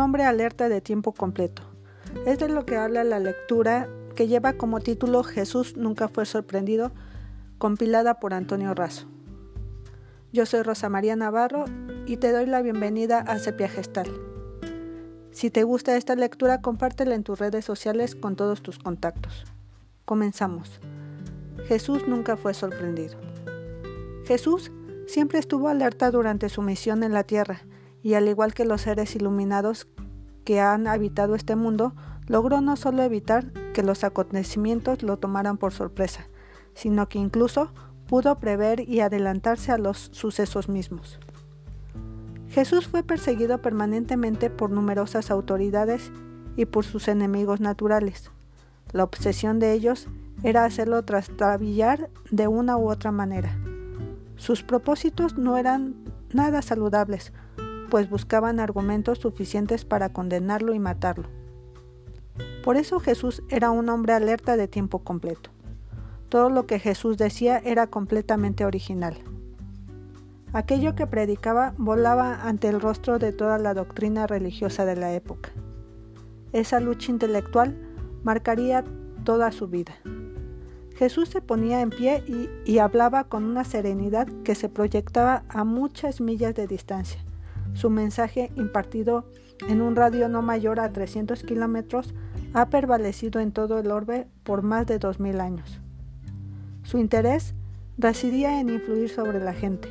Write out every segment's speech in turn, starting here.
hombre alerta de tiempo completo. Es de lo que habla la lectura que lleva como título Jesús nunca fue sorprendido, compilada por Antonio Razo. Yo soy Rosa María Navarro y te doy la bienvenida a Sepia Gestal. Si te gusta esta lectura, compártela en tus redes sociales con todos tus contactos. Comenzamos. Jesús nunca fue sorprendido. Jesús siempre estuvo alerta durante su misión en la tierra y al igual que los seres iluminados que han habitado este mundo, logró no solo evitar que los acontecimientos lo tomaran por sorpresa, sino que incluso pudo prever y adelantarse a los sucesos mismos. Jesús fue perseguido permanentemente por numerosas autoridades y por sus enemigos naturales. La obsesión de ellos era hacerlo trastabillar de una u otra manera. Sus propósitos no eran nada saludables, pues buscaban argumentos suficientes para condenarlo y matarlo. Por eso Jesús era un hombre alerta de tiempo completo. Todo lo que Jesús decía era completamente original. Aquello que predicaba volaba ante el rostro de toda la doctrina religiosa de la época. Esa lucha intelectual marcaría toda su vida. Jesús se ponía en pie y, y, hablaba con una serenidad que se proyectaba a muchas millas de distancia. Su mensaje, impartido en un radio no mayor a 300 kilómetros, ha prevalecido en todo el orbe por más de 2.000 años. Su interés residía en influir sobre la gente.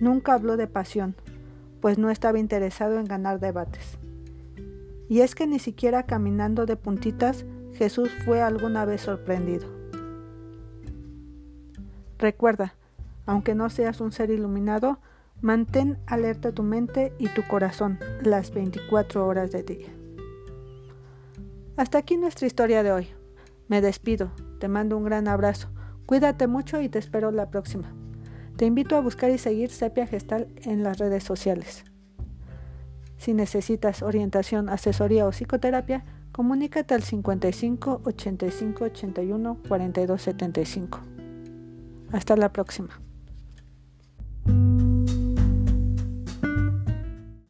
Nunca habló de pasión, pues no estaba interesado en ganar debates. Y es que ni siquiera caminando de puntitas Jesús fue alguna vez sorprendido. Recuerda, aunque no seas un ser iluminado, Mantén alerta tu mente y tu corazón las 24 horas de día. Hasta aquí nuestra historia de hoy. Me despido, te mando un gran abrazo, cuídate mucho y te espero la próxima. Te invito a buscar y seguir Sepia Gestal en las redes sociales. Si necesitas orientación, asesoría o psicoterapia, comunícate al 55 85 81 42 75. Hasta la próxima.